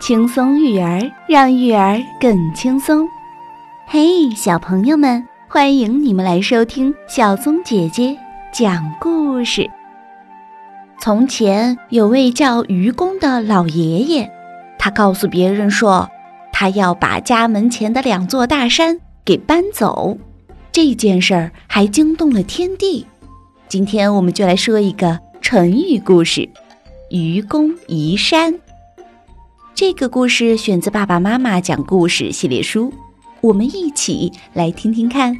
轻松育儿，让育儿更轻松。嘿，小朋友们，欢迎你们来收听小松姐姐讲故事。从前有位叫愚公的老爷爷，他告诉别人说，他要把家门前的两座大山给搬走。这件事儿还惊动了天地。今天我们就来说一个成语故事：愚公移山。这个故事选自《爸爸妈妈讲故事》系列书，我们一起来听听看。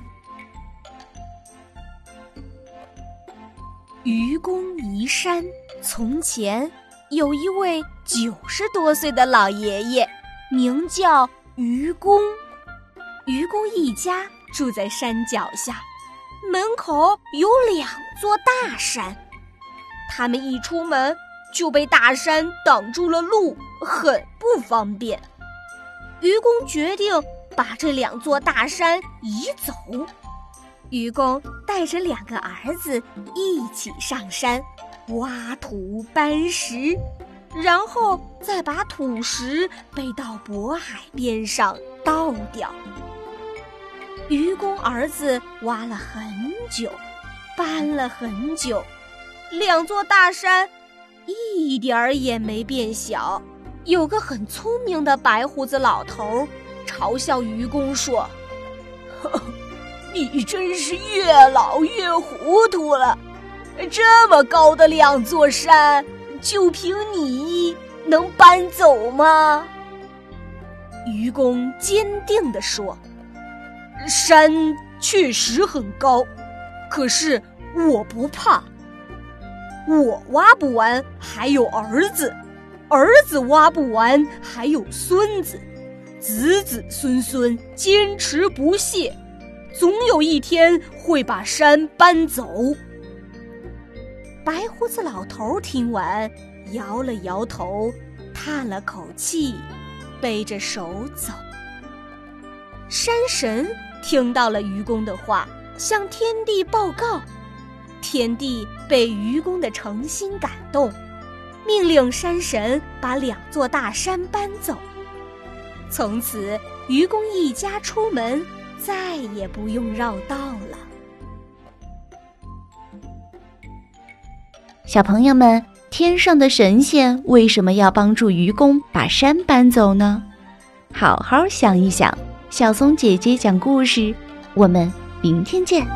愚公移山。从前有一位九十多岁的老爷爷，名叫愚公。愚公一家住在山脚下，门口有两座大山，他们一出门。就被大山挡住了路，很不方便。愚公决定把这两座大山移走。愚公带着两个儿子一起上山，挖土搬石，然后再把土石背到渤海边上倒掉。愚公儿子挖了很久，搬了很久，两座大山。一点儿也没变小。有个很聪明的白胡子老头嘲笑愚公说：“你真是越老越糊涂了！这么高的两座山，就凭你能搬走吗？”愚公坚定地说：“山确实很高，可是我不怕。”我挖不完，还有儿子；儿子挖不完，还有孙子；子子孙孙坚持不懈，总有一天会把山搬走。白胡子老头听完，摇了摇头，叹了口气，背着手走。山神听到了愚公的话，向天地报告。天帝被愚公的诚心感动，命令山神把两座大山搬走。从此，愚公一家出门再也不用绕道了。小朋友们，天上的神仙为什么要帮助愚公把山搬走呢？好好想一想。小松姐姐讲故事，我们明天见。